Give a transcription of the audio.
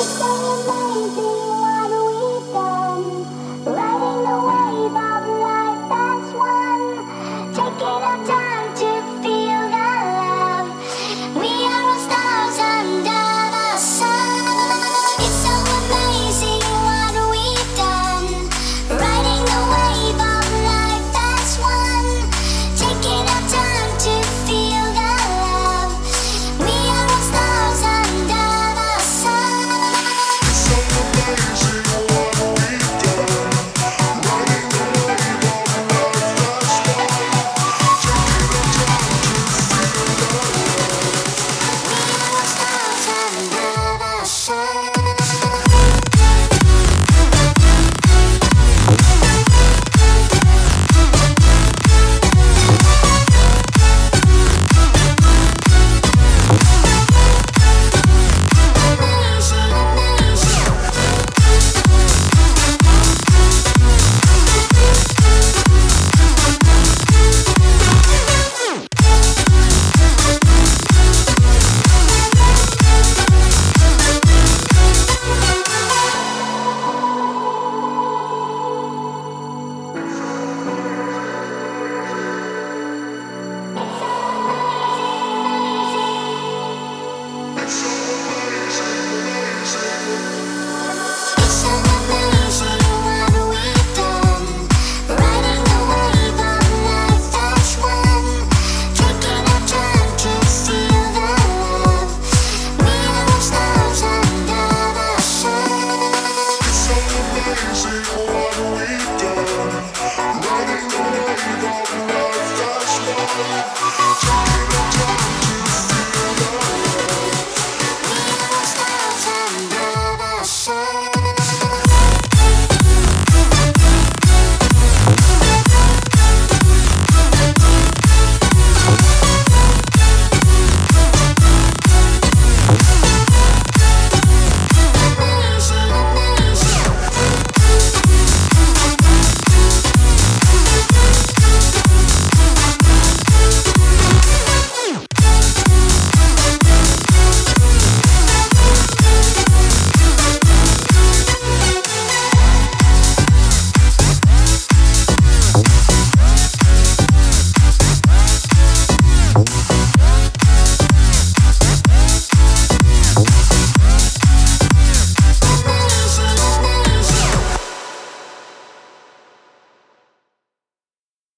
Música amazing. Oh, I